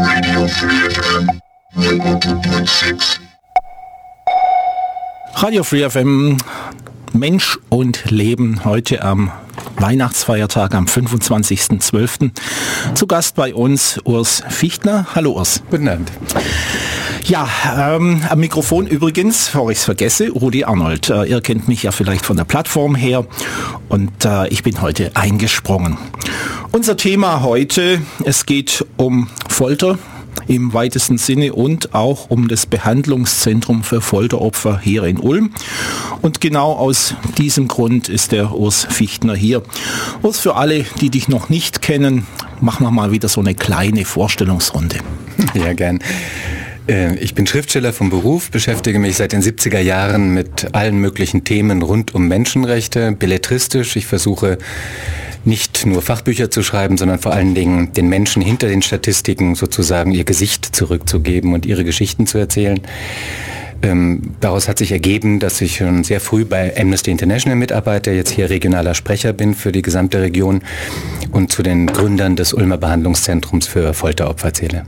Radio Free FM 100.6. Radio Free FM Mensch und Leben heute am Weihnachtsfeiertag am 25.12. Zu Gast bei uns Urs Fichtner. Hallo Urs. Guten Abend. Ja, ähm, am Mikrofon übrigens, bevor ich es vergesse, Rudi Arnold. Äh, ihr kennt mich ja vielleicht von der Plattform her und äh, ich bin heute eingesprungen. Unser Thema heute, es geht um Folter im weitesten Sinne und auch um das Behandlungszentrum für Folteropfer hier in Ulm. Und genau aus diesem Grund ist der Urs Fichtner hier. Urs, für alle, die dich noch nicht kennen, machen wir mal wieder so eine kleine Vorstellungsrunde. Ja, gern. Äh, ich bin Schriftsteller vom Beruf, beschäftige mich seit den 70er Jahren mit allen möglichen Themen rund um Menschenrechte, belletristisch. Ich versuche nicht nur Fachbücher zu schreiben, sondern vor allen Dingen den Menschen hinter den Statistiken sozusagen ihr Gesicht zurückzugeben und ihre Geschichten zu erzählen. Ähm, daraus hat sich ergeben, dass ich schon sehr früh bei Amnesty International mitarbeite, jetzt hier regionaler Sprecher bin für die gesamte Region und zu den Gründern des Ulmer Behandlungszentrums für Folteropfer zähle.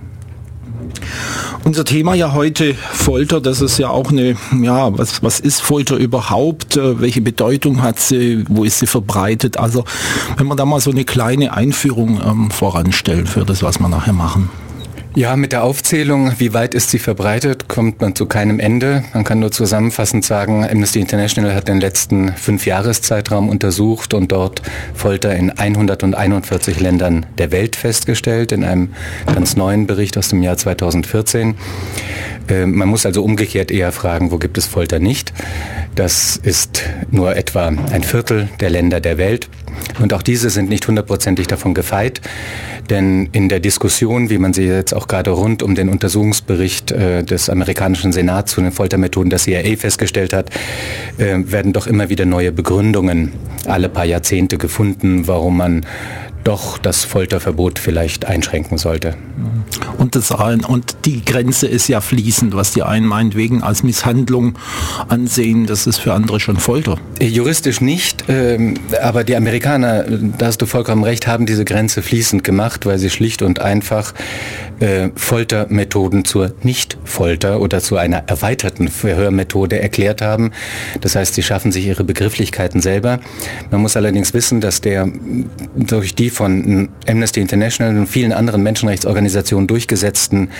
Unser Thema ja heute Folter, das ist ja auch eine, ja, was, was ist Folter überhaupt? Äh, welche Bedeutung hat sie? Wo ist sie verbreitet? Also, wenn wir da mal so eine kleine Einführung ähm, voranstellen für das, was wir nachher machen. Ja, mit der Aufzählung, wie weit ist sie verbreitet, kommt man zu keinem Ende. Man kann nur zusammenfassend sagen, Amnesty International hat den letzten fünf Jahreszeitraum untersucht und dort Folter in 141 Ländern der Welt festgestellt, in einem ganz neuen Bericht aus dem Jahr 2014. Äh, man muss also umgekehrt eher fragen, wo gibt es Folter nicht. Das ist nur etwa ein Viertel der Länder der Welt. Und auch diese sind nicht hundertprozentig davon gefeit. Denn in der Diskussion, wie man sie jetzt auch gerade rund um den Untersuchungsbericht äh, des amerikanischen Senats zu den Foltermethoden der CIA festgestellt hat, äh, werden doch immer wieder neue Begründungen alle paar Jahrzehnte gefunden, warum man doch das Folterverbot vielleicht einschränken sollte. Und, das, und die Grenze ist ja fließend, was die einen meinetwegen als Misshandlung ansehen, das ist für andere schon Folter. Äh, juristisch nicht, ähm, aber die Amerikaner, da hast du vollkommen recht, haben diese Grenze fließend gemacht, weil sie schlicht und einfach äh, Foltermethoden zur Nicht-Folter oder zu einer erweiterten Verhörmethode erklärt haben. Das heißt, sie schaffen sich ihre Begrifflichkeiten selber. Man muss allerdings wissen, dass der durch die von Amnesty International und vielen anderen Menschenrechtsorganisationen durchgesetzten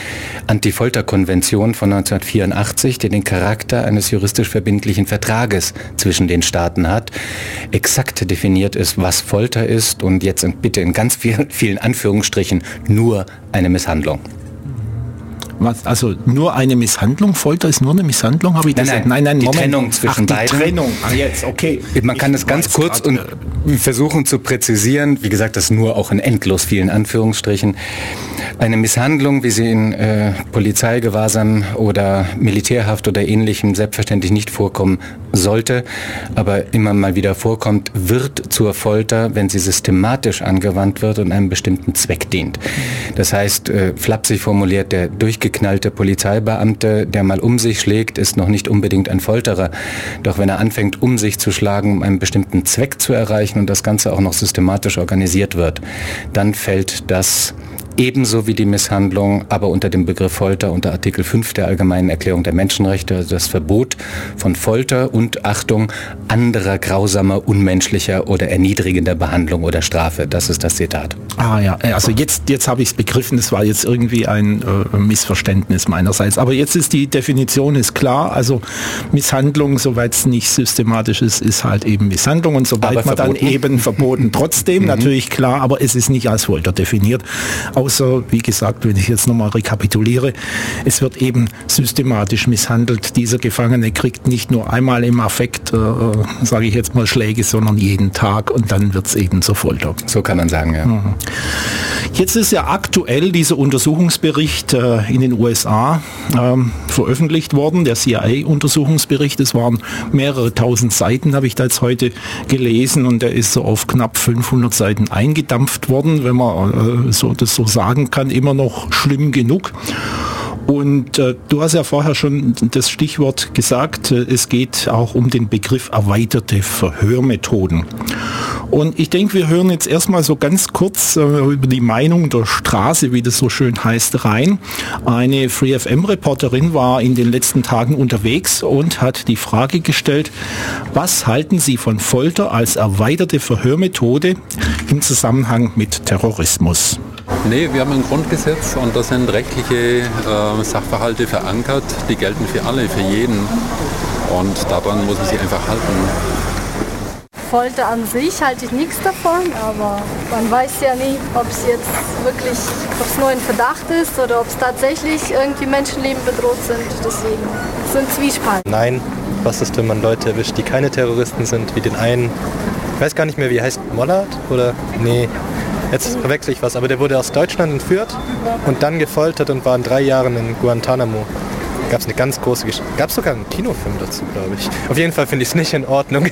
Anti-Folter-Konvention von 1984, die den Charakter eines juristisch verbindlichen Vertrages zwischen den Staaten hat, exakt definiert ist, was Folter ist und jetzt bitte in ganz vielen Anführungsstrichen nur eine Misshandlung. Was, also nur eine Misshandlung? Folter ist nur eine Misshandlung? Habe ich nein, das nein, nein, nein, die Moment. Trennung zwischen Ach, die beiden. Trennung. Ah, jetzt, okay. Man kann es ganz kurz und äh, versuchen zu präzisieren. Wie gesagt, das nur auch in endlos vielen Anführungsstrichen. Eine Misshandlung, wie sie in äh, Polizeigewahrsam oder Militärhaft oder ähnlichem selbstverständlich nicht vorkommen sollte, aber immer mal wieder vorkommt, wird zur Folter, wenn sie systematisch angewandt wird und einem bestimmten Zweck dient. Das heißt, äh, flapsig formuliert, der durchge durchgeknallte Polizeibeamte, der mal um sich schlägt, ist noch nicht unbedingt ein Folterer. Doch wenn er anfängt, um sich zu schlagen, um einen bestimmten Zweck zu erreichen und das Ganze auch noch systematisch organisiert wird, dann fällt das ebenso wie die Misshandlung, aber unter dem Begriff Folter unter Artikel 5 der Allgemeinen Erklärung der Menschenrechte, also das Verbot von Folter und Achtung anderer grausamer, unmenschlicher oder erniedrigender Behandlung oder Strafe. Das ist das Zitat. Ah ja, also jetzt, jetzt habe ich es begriffen, es war jetzt irgendwie ein äh, Missverständnis meinerseits. Aber jetzt ist die Definition ist klar, also Misshandlung, soweit es nicht systematisch ist, ist halt eben Misshandlung und sobald man dann eben verboten, trotzdem mhm. natürlich klar, aber es ist nicht als Folter definiert. Aus außer, wie gesagt, wenn ich jetzt nochmal rekapituliere, es wird eben systematisch misshandelt. Dieser Gefangene kriegt nicht nur einmal im Affekt, äh, äh sage ich jetzt mal, Schläge, sondern jeden Tag und dann wird es eben zur Folter. So kann man sagen, ja. Mhm. Jetzt ist ja aktuell dieser Untersuchungsbericht äh, in den USA ähm, veröffentlicht worden, der CIA-Untersuchungsbericht. Es waren mehrere tausend Seiten, habe ich da jetzt heute gelesen und der ist so auf knapp 500 Seiten eingedampft worden, wenn man äh, so das so sagen kann, immer noch schlimm genug. Und äh, du hast ja vorher schon das Stichwort gesagt, äh, es geht auch um den Begriff erweiterte Verhörmethoden. Und ich denke, wir hören jetzt erstmal so ganz kurz äh, über die Meinung der Straße, wie das so schön heißt, rein. Eine FreeFM-Reporterin war in den letzten Tagen unterwegs und hat die Frage gestellt, was halten Sie von Folter als erweiterte Verhörmethode im Zusammenhang mit Terrorismus? Nee, wir haben ein Grundgesetz und da sind rechtliche äh, Sachverhalte verankert, die gelten für alle, für jeden. Und daran muss man sich einfach halten. Folter an sich halte ich nichts davon, aber man weiß ja nie, ob es jetzt wirklich, ob es nur ein Verdacht ist oder ob es tatsächlich irgendwie Menschenleben bedroht sind. Deswegen ist ein Zwiespalt. Nein, was ist, wenn man Leute erwischt, die keine Terroristen sind, wie den einen, ich weiß gar nicht mehr, wie er heißt, Mollard oder? Nee, jetzt verwechsel ich was, aber der wurde aus Deutschland entführt und dann gefoltert und war in drei Jahren in Guantanamo gab es eine ganz große Geschichte. Gab es sogar einen Kinofilm dazu, glaube ich. Auf jeden Fall finde ich es nicht in Ordnung.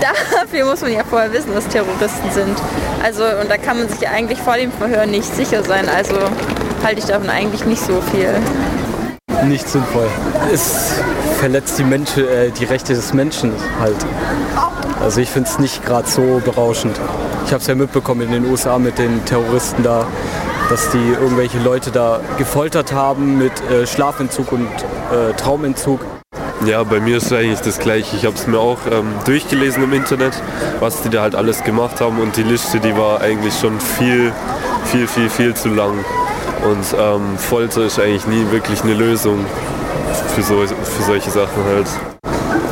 Dafür muss man ja vorher wissen, was Terroristen sind. Also, und da kann man sich ja eigentlich vor dem Verhör nicht sicher sein. Also halte ich davon eigentlich nicht so viel. Nicht sinnvoll. Es verletzt die, Mensch, äh, die Rechte des Menschen halt. Also ich finde es nicht gerade so berauschend. Ich habe es ja mitbekommen in den USA mit den Terroristen da, dass die irgendwelche Leute da gefoltert haben mit äh, Schlafentzug und äh, Traumentzug. Ja, bei mir ist es eigentlich das gleiche. Ich habe es mir auch ähm, durchgelesen im Internet, was die da halt alles gemacht haben und die Liste, die war eigentlich schon viel, viel, viel, viel zu lang. Und ähm, Folter ist eigentlich nie wirklich eine Lösung für, so, für solche Sachen halt.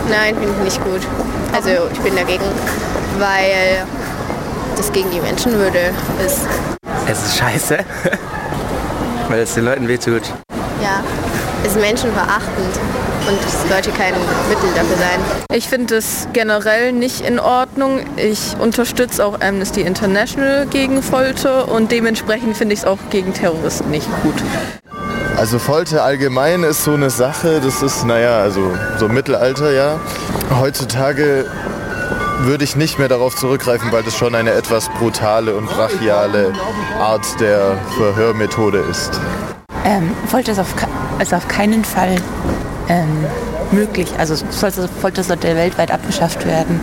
Nein, finde ich nicht gut. Also ich bin dagegen, weil das gegen die Menschenwürde ist. Es ist scheiße, weil es den Leuten wehtut. Ja, es ist menschenverachtend und es sollte kein Mittel dafür sein. Ich finde es generell nicht in Ordnung. Ich unterstütze auch Amnesty International gegen Folter und dementsprechend finde ich es auch gegen Terroristen nicht gut. Also Folter allgemein ist so eine Sache, das ist, naja, also so Mittelalter, ja. Heutzutage würde ich nicht mehr darauf zurückgreifen, weil das schon eine etwas brutale und brachiale Art der Verhörmethode ist. Ähm, Folter ist auf, ist auf keinen Fall ähm, möglich. Also Folter sollte weltweit abgeschafft werden,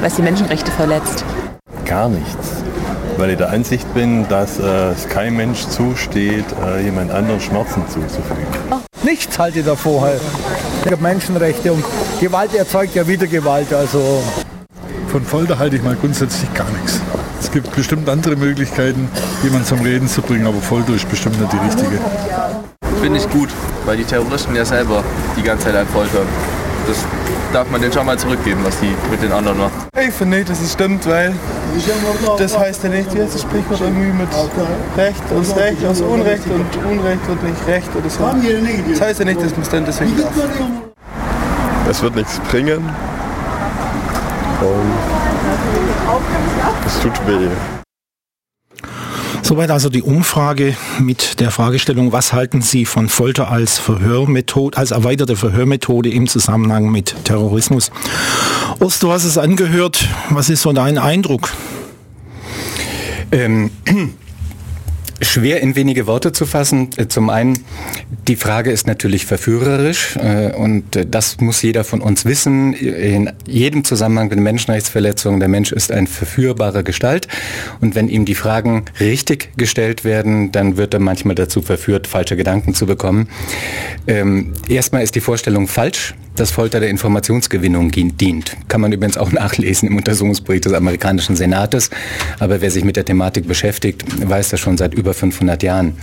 weil es die Menschenrechte verletzt. Gar nichts. Weil ich der Ansicht bin, dass äh, es kein Mensch zusteht, äh, jemand anderen Schmerzen zuzufügen. Nichts halte ich davor. Halt. Menschenrechte und Gewalt erzeugt ja wieder Gewalt. Also von Folter halte ich mal grundsätzlich gar nichts. Es gibt bestimmt andere Möglichkeiten, jemanden zum Reden zu bringen, aber Folter ist bestimmt nicht die richtige. Finde ich gut, weil die Terroristen ja selber die ganze Zeit foltern. Das darf man denen schon mal zurückgeben, was die mit den anderen machen. Ich finde nicht, dass es stimmt, weil das heißt ja nicht, wie heißt das Sprichwort irgendwie mit Recht aus Recht aus Unrecht und Unrecht wird nicht Recht oder so. Das heißt ja nicht, dass man es dann deswegen darf. Es wird nichts bringen. Und es tut weh. Soweit also die Umfrage mit der Fragestellung, was halten Sie von Folter als Verhörmethode, als erweiterte Verhörmethode im Zusammenhang mit Terrorismus? Urs, du hast es angehört. Was ist so dein Eindruck? Ähm, Schwer in wenige Worte zu fassen. Äh, zum einen, die Frage ist natürlich verführerisch äh, und äh, das muss jeder von uns wissen. In jedem Zusammenhang mit Menschenrechtsverletzungen, der Mensch ist eine verführbare Gestalt und wenn ihm die Fragen richtig gestellt werden, dann wird er manchmal dazu verführt, falsche Gedanken zu bekommen. Ähm, erstmal ist die Vorstellung falsch dass Folter der Informationsgewinnung dient. Kann man übrigens auch nachlesen im Untersuchungsbericht des amerikanischen Senates. Aber wer sich mit der Thematik beschäftigt, weiß das schon seit über 500 Jahren.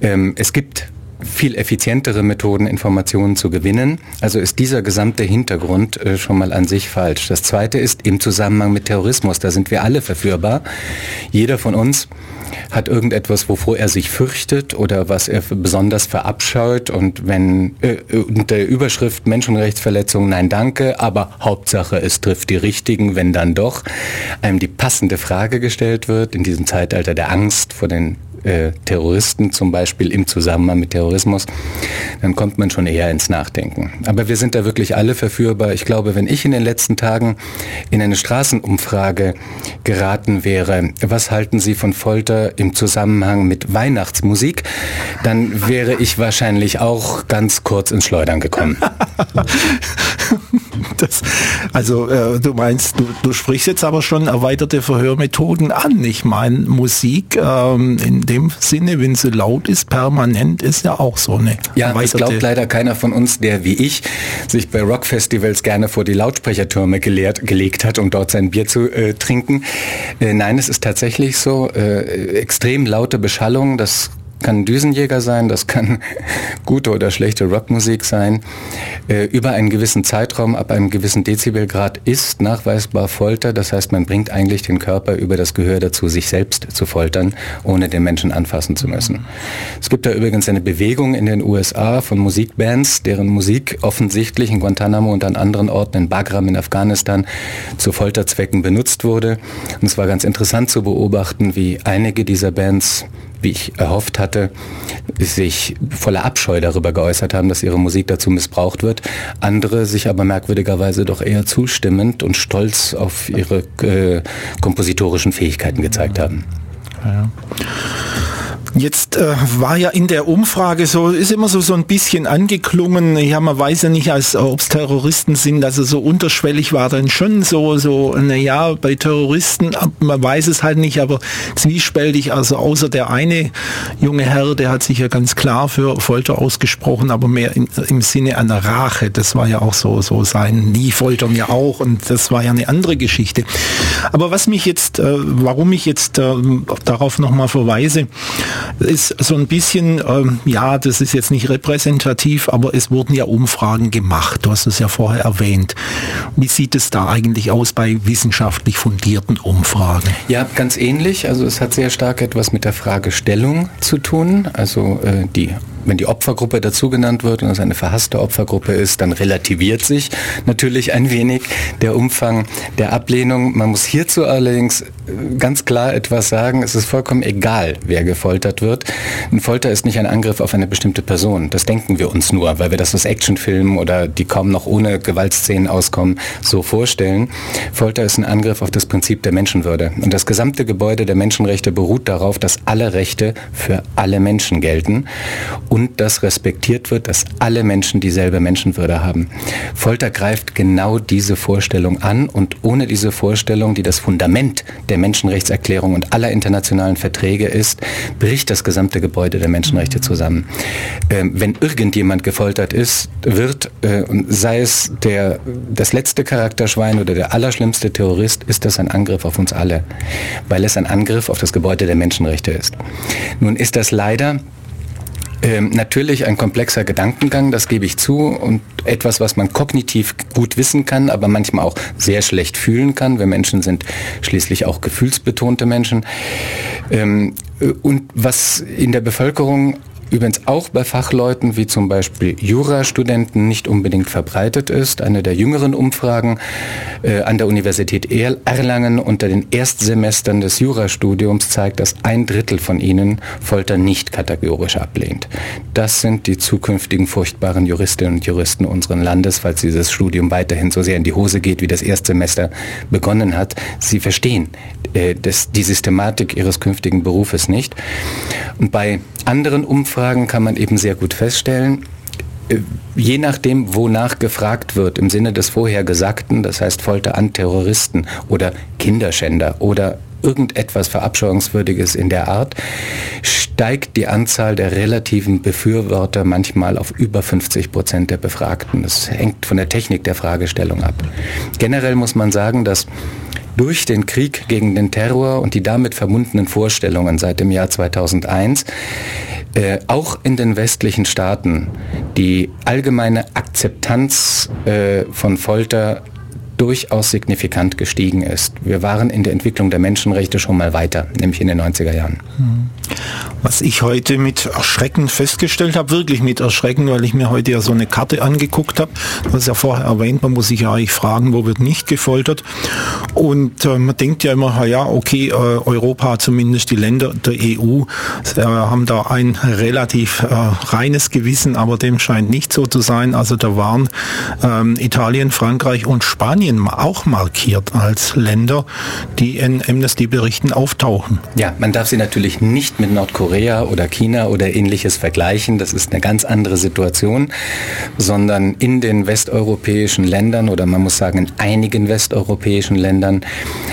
Ähm, es gibt viel effizientere Methoden, Informationen zu gewinnen. Also ist dieser gesamte Hintergrund äh, schon mal an sich falsch. Das Zweite ist im Zusammenhang mit Terrorismus. Da sind wir alle verführbar. Jeder von uns hat irgendetwas, wovor er sich fürchtet oder was er besonders verabscheut. Und wenn äh, unter der Überschrift Menschenrechtsverletzung, nein danke, aber Hauptsache es trifft die Richtigen, wenn dann doch einem die passende Frage gestellt wird, in diesem Zeitalter der Angst vor den äh, Terroristen zum Beispiel im Zusammenhang mit Terrorismus, dann kommt man schon eher ins Nachdenken. Aber wir sind da wirklich alle verführbar. Ich glaube, wenn ich in den letzten Tagen in eine Straßenumfrage geraten wäre, was halten Sie von Folter im Zusammenhang mit Weihnachtsmusik, dann wäre ich wahrscheinlich auch ganz kurz ins Schleudern gekommen. Das, also äh, du meinst, du, du sprichst jetzt aber schon erweiterte Verhörmethoden an. Ich meine, Musik ähm, in dem Sinne, wenn sie laut ist, permanent, ist ja auch so eine Ja, das glaubt leider keiner von uns, der wie ich sich bei Rockfestivals gerne vor die Lautsprechertürme gelehrt, gelegt hat, um dort sein Bier zu äh, trinken. Äh, nein, es ist tatsächlich so, äh, extrem laute Beschallung, das kann Düsenjäger sein, das kann gute oder schlechte Rockmusik sein. Äh, über einen gewissen Zeitraum, ab einem gewissen Dezibelgrad ist nachweisbar Folter. Das heißt, man bringt eigentlich den Körper über das Gehör dazu, sich selbst zu foltern, ohne den Menschen anfassen zu müssen. Es gibt da übrigens eine Bewegung in den USA von Musikbands, deren Musik offensichtlich in Guantanamo und an anderen Orten in Bagram in Afghanistan zu Folterzwecken benutzt wurde. Und es war ganz interessant zu beobachten, wie einige dieser Bands wie ich erhofft hatte, sich voller Abscheu darüber geäußert haben, dass ihre Musik dazu missbraucht wird. Andere sich aber merkwürdigerweise doch eher zustimmend und stolz auf ihre äh, kompositorischen Fähigkeiten gezeigt haben. Ja. Jetzt äh, war ja in der Umfrage so, ist immer so, so ein bisschen angeklungen, ja, man weiß ja nicht, ob es Terroristen sind, also so unterschwellig war dann schon so, so, naja, bei Terroristen, man weiß es halt nicht, aber zwiespältig, also außer der eine junge Herr, der hat sich ja ganz klar für Folter ausgesprochen, aber mehr in, im Sinne einer Rache, das war ja auch so, so sein, nie foltern ja auch und das war ja eine andere Geschichte. Aber was mich jetzt, äh, warum ich jetzt äh, darauf nochmal verweise, ist so ein bisschen, ähm, ja, das ist jetzt nicht repräsentativ, aber es wurden ja Umfragen gemacht. Du hast es ja vorher erwähnt. Wie sieht es da eigentlich aus bei wissenschaftlich fundierten Umfragen? Ja, ganz ähnlich. Also es hat sehr stark etwas mit der Fragestellung zu tun. Also äh, die wenn die Opfergruppe dazu genannt wird und es eine verhasste Opfergruppe ist, dann relativiert sich natürlich ein wenig der Umfang der Ablehnung. Man muss hierzu allerdings ganz klar etwas sagen. Es ist vollkommen egal, wer gefoltert wird. Ein Folter ist nicht ein Angriff auf eine bestimmte Person. Das denken wir uns nur, weil wir das aus Actionfilmen oder die kaum noch ohne Gewaltszenen auskommen, so vorstellen. Folter ist ein Angriff auf das Prinzip der Menschenwürde. Und das gesamte Gebäude der Menschenrechte beruht darauf, dass alle Rechte für alle Menschen gelten und dass respektiert wird, dass alle Menschen dieselbe Menschenwürde haben. Folter greift genau diese Vorstellung an und ohne diese Vorstellung, die das Fundament der Menschenrechtserklärung und aller internationalen Verträge ist, bricht das gesamte Gebäude der Menschenrechte zusammen. Ähm, wenn irgendjemand gefoltert ist, wird, äh, sei es der, das letzte Charakterschwein oder der allerschlimmste Terrorist, ist das ein Angriff auf uns alle, weil es ein Angriff auf das Gebäude der Menschenrechte ist. Nun ist das leider ähm, natürlich ein komplexer Gedankengang, das gebe ich zu, und etwas, was man kognitiv gut wissen kann, aber manchmal auch sehr schlecht fühlen kann. Wir Menschen sind schließlich auch gefühlsbetonte Menschen. Ähm, äh, und was in der Bevölkerung übrigens auch bei Fachleuten wie zum Beispiel Jurastudenten nicht unbedingt verbreitet ist. Eine der jüngeren Umfragen äh, an der Universität Erlangen unter den Erstsemestern des Jurastudiums zeigt, dass ein Drittel von ihnen Folter nicht kategorisch ablehnt. Das sind die zukünftigen furchtbaren Juristinnen und Juristen unseren Landes, falls dieses Studium weiterhin so sehr in die Hose geht, wie das Erstsemester begonnen hat. Sie verstehen äh, das, die Systematik ihres künftigen Berufes nicht. Und bei anderen Umfragen kann man eben sehr gut feststellen, äh, je nachdem, wonach gefragt wird, im Sinne des Vorhergesagten, das heißt Folter an Terroristen oder Kinderschänder oder irgendetwas Verabscheuungswürdiges in der Art, steigt die Anzahl der relativen Befürworter manchmal auf über 50 Prozent der Befragten. Das hängt von der Technik der Fragestellung ab. Generell muss man sagen, dass durch den Krieg gegen den Terror und die damit verbundenen Vorstellungen seit dem Jahr 2001 äh, auch in den westlichen Staaten die allgemeine Akzeptanz äh, von Folter durchaus signifikant gestiegen ist. Wir waren in der Entwicklung der Menschenrechte schon mal weiter, nämlich in den 90er Jahren. Was ich heute mit Erschrecken festgestellt habe, wirklich mit Erschrecken, weil ich mir heute ja so eine Karte angeguckt habe. Hast ja vorher erwähnt, man muss sich ja eigentlich fragen, wo wird nicht gefoltert. Und äh, man denkt ja immer, ja, okay, äh, Europa, zumindest die Länder der EU, äh, haben da ein relativ äh, reines Gewissen, aber dem scheint nicht so zu sein. Also da waren ähm, Italien, Frankreich und Spanien auch markiert als Länder, die in Amnesty-Berichten auftauchen. Ja, man darf sie natürlich nicht mit mit Nordkorea oder China oder ähnliches vergleichen. Das ist eine ganz andere Situation, sondern in den westeuropäischen Ländern oder man muss sagen in einigen westeuropäischen Ländern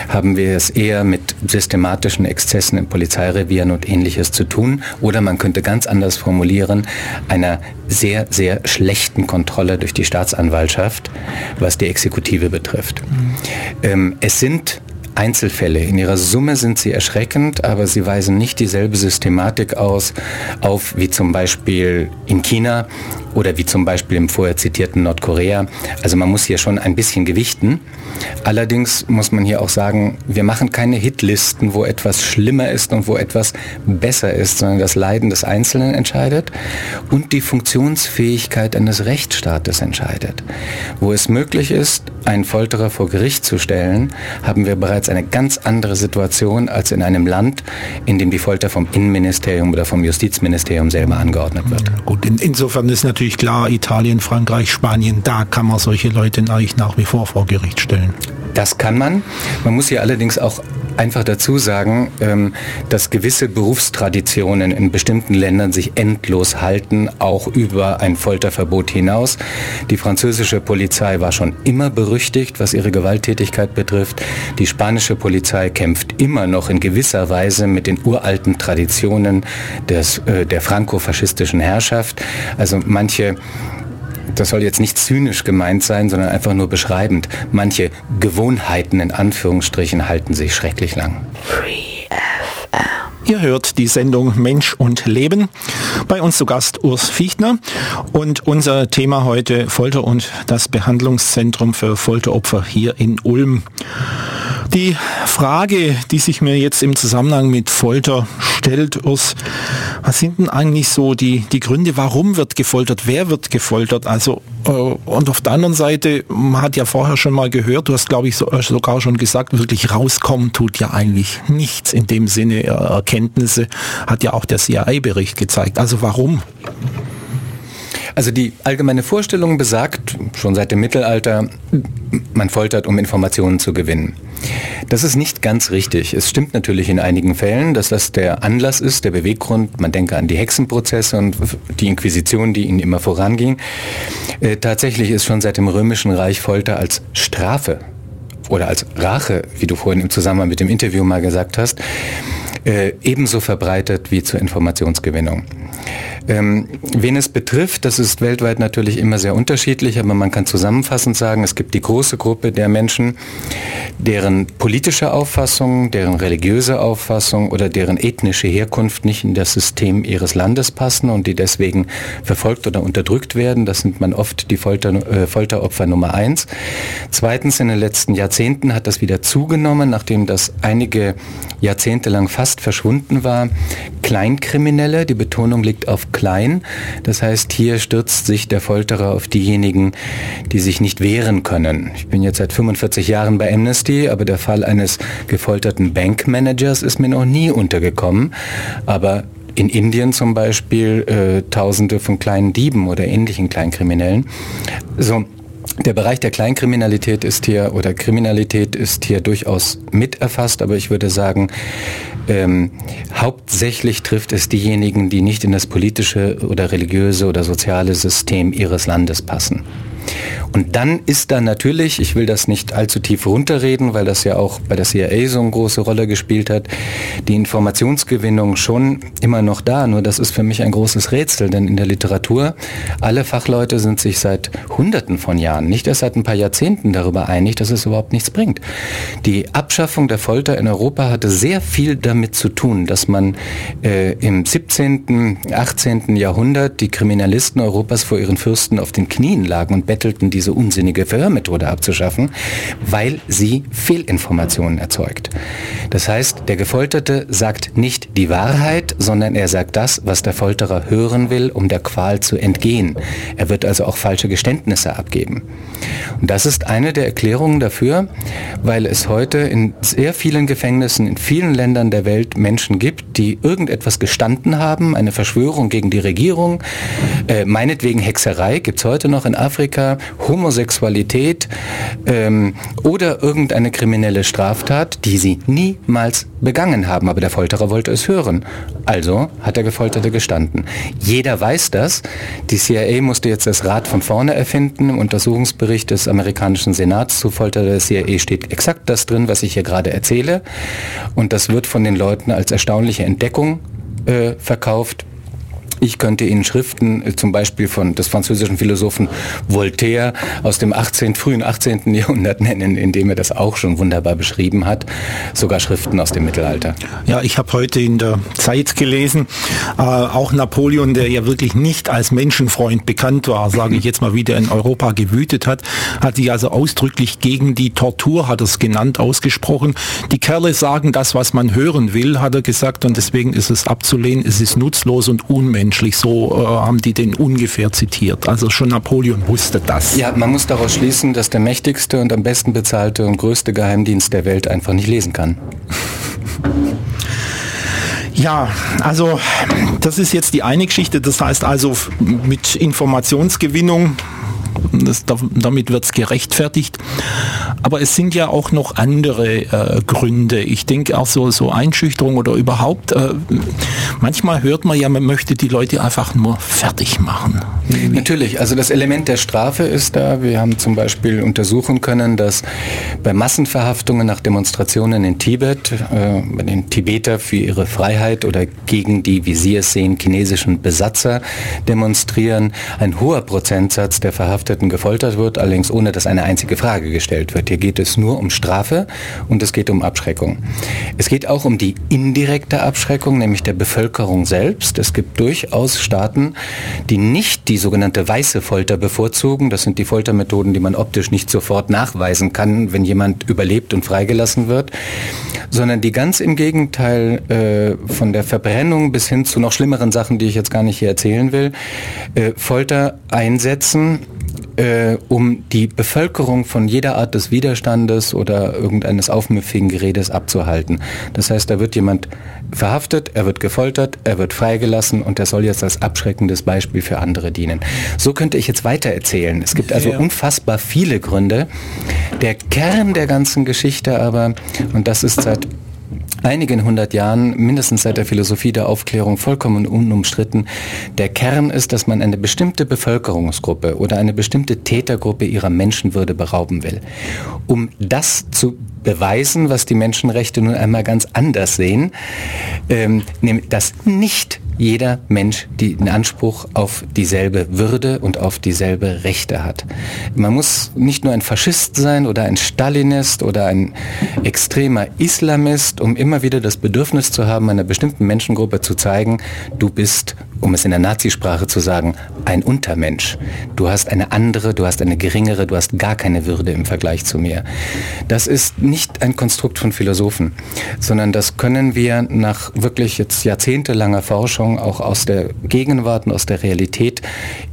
haben wir es eher mit systematischen Exzessen in Polizeirevieren und ähnliches zu tun. Oder man könnte ganz anders formulieren, einer sehr, sehr schlechten Kontrolle durch die Staatsanwaltschaft, was die Exekutive betrifft. Mhm. Ähm, es sind Einzelfälle. In ihrer Summe sind sie erschreckend, aber sie weisen nicht dieselbe Systematik aus, auf wie zum Beispiel in China oder wie zum Beispiel im vorher zitierten Nordkorea. Also man muss hier schon ein bisschen gewichten. Allerdings muss man hier auch sagen, wir machen keine Hitlisten, wo etwas schlimmer ist und wo etwas besser ist, sondern das Leiden des Einzelnen entscheidet und die Funktionsfähigkeit eines Rechtsstaates entscheidet. Wo es möglich ist, einen Folterer vor Gericht zu stellen, haben wir bereits eine ganz andere Situation als in einem Land, in dem die Folter vom Innenministerium oder vom Justizministerium selber angeordnet wird. Gut, in, insofern ist natürlich klar, Italien, Frankreich, Spanien, da kann man solche Leute eigentlich nach wie vor vor Gericht stellen. Das kann man. Man muss hier allerdings auch einfach dazu sagen, ähm, dass gewisse Berufstraditionen in bestimmten Ländern sich endlos halten, auch über ein Folterverbot hinaus. Die französische Polizei war schon immer berüchtigt, was ihre Gewalttätigkeit betrifft. Die spanische Polizei kämpft immer noch in gewisser Weise mit den uralten Traditionen des, äh, der franco-faschistischen Herrschaft. Also manche das soll jetzt nicht zynisch gemeint sein, sondern einfach nur beschreibend. Manche Gewohnheiten in Anführungsstrichen halten sich schrecklich lang. Ihr hört die Sendung Mensch und Leben. Bei uns zu Gast Urs Fichtner und unser Thema heute Folter und das Behandlungszentrum für Folteropfer hier in Ulm. Die Frage, die sich mir jetzt im Zusammenhang mit Folter stellt, Urs, was sind denn eigentlich so die, die Gründe, warum wird gefoltert, wer wird gefoltert? Also, äh, und auf der anderen Seite, man hat ja vorher schon mal gehört, du hast glaube ich äh, sogar schon gesagt, wirklich rauskommen tut ja eigentlich nichts in dem Sinne. Äh, Erkenntnisse hat ja auch der CIA-Bericht gezeigt. Also warum? Also die allgemeine Vorstellung besagt, schon seit dem Mittelalter, man foltert, um Informationen zu gewinnen. Das ist nicht ganz richtig. Es stimmt natürlich in einigen Fällen, dass das der Anlass ist, der Beweggrund. Man denke an die Hexenprozesse und die Inquisition, die ihnen immer voranging. Äh, tatsächlich ist schon seit dem Römischen Reich Folter als Strafe oder als Rache, wie du vorhin im Zusammenhang mit dem Interview mal gesagt hast, äh, ebenso verbreitet wie zur Informationsgewinnung. Ähm, wen es betrifft, das ist weltweit natürlich immer sehr unterschiedlich, aber man kann zusammenfassend sagen, es gibt die große Gruppe der Menschen, deren politische Auffassung, deren religiöse Auffassung oder deren ethnische Herkunft nicht in das System ihres Landes passen und die deswegen verfolgt oder unterdrückt werden. Das sind man oft die Folter, äh, Folteropfer Nummer eins. Zweitens, in den letzten Jahrzehnten hat das wieder zugenommen, nachdem das einige Jahrzehnte lang fast verschwunden war. Kleinkriminelle, die Betonung liegt auf klein. Das heißt, hier stürzt sich der Folterer auf diejenigen, die sich nicht wehren können. Ich bin jetzt seit 45 Jahren bei Amnesty, aber der Fall eines gefolterten Bankmanagers ist mir noch nie untergekommen. Aber in Indien zum Beispiel äh, Tausende von kleinen Dieben oder ähnlichen Kleinkriminellen. So, der Bereich der Kleinkriminalität ist hier oder Kriminalität ist hier durchaus mit erfasst, aber ich würde sagen, ähm, hauptsächlich trifft es diejenigen, die nicht in das politische oder religiöse oder soziale System ihres Landes passen. Und dann ist da natürlich, ich will das nicht allzu tief runterreden, weil das ja auch bei der CIA so eine große Rolle gespielt hat, die Informationsgewinnung schon immer noch da. Nur das ist für mich ein großes Rätsel, denn in der Literatur, alle Fachleute sind sich seit Hunderten von Jahren, nicht erst seit ein paar Jahrzehnten darüber einig, dass es überhaupt nichts bringt. Die Abschaffung der Folter in Europa hatte sehr viel damit zu tun, dass man äh, im 17., 18. Jahrhundert die Kriminalisten Europas vor ihren Fürsten auf den Knien lagen und bettelten, diese unsinnige Verhörmethode abzuschaffen, weil sie Fehlinformationen erzeugt. Das heißt, der Gefolterte sagt nicht die Wahrheit, sondern er sagt das, was der Folterer hören will, um der Qual zu entgehen. Er wird also auch falsche Geständnisse abgeben. Und das ist eine der Erklärungen dafür, weil es heute in sehr vielen Gefängnissen in vielen Ländern der Welt Menschen gibt, die irgendetwas gestanden haben, eine Verschwörung gegen die Regierung, äh, meinetwegen Hexerei gibt es heute noch in Afrika, Homosexualität ähm, oder irgendeine kriminelle Straftat, die sie niemals begangen haben. Aber der Folterer wollte es hören. Also hat der Gefolterte gestanden. Jeder weiß das. Die CIA musste jetzt das Rad von vorne erfinden. Im Untersuchungsbericht des amerikanischen Senats zu Folter der CIA steht exakt das drin, was ich hier gerade erzähle. Und das wird von den Leuten als erstaunliche Entdeckung äh, verkauft. Ich könnte Ihnen Schriften äh, zum Beispiel von des französischen Philosophen Voltaire aus dem 18., frühen 18. Jahrhundert nennen, in dem er das auch schon wunderbar beschrieben hat. Sogar Schriften aus dem Mittelalter. Ja, ich habe heute in der Zeit gelesen, äh, auch Napoleon, der ja wirklich nicht als Menschenfreund bekannt war, sage ich jetzt mal, wie der in Europa gewütet hat, hat sich also ausdrücklich gegen die Tortur, hat er es genannt, ausgesprochen. Die Kerle sagen das, was man hören will, hat er gesagt, und deswegen ist es abzulehnen, es ist nutzlos und unmenschlich menschlich. So äh, haben die den ungefähr zitiert. Also schon Napoleon wusste das. Ja, man muss daraus schließen, dass der mächtigste und am besten bezahlte und größte Geheimdienst der Welt einfach nicht lesen kann. Ja, also das ist jetzt die eine Geschichte. Das heißt also mit Informationsgewinnung das, damit wird es gerechtfertigt. Aber es sind ja auch noch andere äh, Gründe. Ich denke auch so, so Einschüchterung oder überhaupt, äh, manchmal hört man ja, man möchte die Leute einfach nur fertig machen. Natürlich, also das Element der Strafe ist da. Wir haben zum Beispiel untersuchen können, dass bei Massenverhaftungen nach Demonstrationen in Tibet, äh, den Tibeter für ihre Freiheit oder gegen die, wie Sie es sehen, chinesischen Besatzer demonstrieren, ein hoher Prozentsatz der Verhafteten gefoltert wird, allerdings ohne dass eine einzige Frage gestellt wird. Hier geht es nur um Strafe und es geht um Abschreckung. Es geht auch um die indirekte Abschreckung, nämlich der Bevölkerung selbst. Es gibt durchaus Staaten, die nicht die sogenannte weiße Folter bevorzugen. Das sind die Foltermethoden, die man optisch nicht sofort nachweisen kann, wenn jemand überlebt und freigelassen wird, sondern die ganz im Gegenteil äh, von der Verbrennung bis hin zu noch schlimmeren Sachen, die ich jetzt gar nicht hier erzählen will, äh, Folter einsetzen, äh, um die Bevölkerung von jeder Art des Widerstandes oder irgendeines aufmüffigen Geredes abzuhalten. Das heißt, da wird jemand verhaftet, er wird gefoltert, er wird freigelassen und er soll jetzt als abschreckendes Beispiel für andere dienen. So könnte ich jetzt weiter erzählen. Es gibt also ja. unfassbar viele Gründe. Der Kern der ganzen Geschichte aber, und das ist seit einigen hundert Jahren, mindestens seit der Philosophie der Aufklärung, vollkommen unumstritten. Der Kern ist, dass man eine bestimmte Bevölkerungsgruppe oder eine bestimmte Tätergruppe ihrer Menschenwürde berauben will. Um das zu beweisen, was die Menschenrechte nun einmal ganz anders sehen, ähm, nämlich dass nicht jeder Mensch den Anspruch auf dieselbe Würde und auf dieselbe Rechte hat. Man muss nicht nur ein Faschist sein oder ein Stalinist oder ein extremer Islamist, um immer wieder das Bedürfnis zu haben, einer bestimmten Menschengruppe zu zeigen, du bist um es in der Nazisprache zu sagen, ein Untermensch. Du hast eine andere, du hast eine geringere, du hast gar keine Würde im Vergleich zu mir. Das ist nicht ein Konstrukt von Philosophen, sondern das können wir nach wirklich jetzt jahrzehntelanger Forschung auch aus der Gegenwart und aus der Realität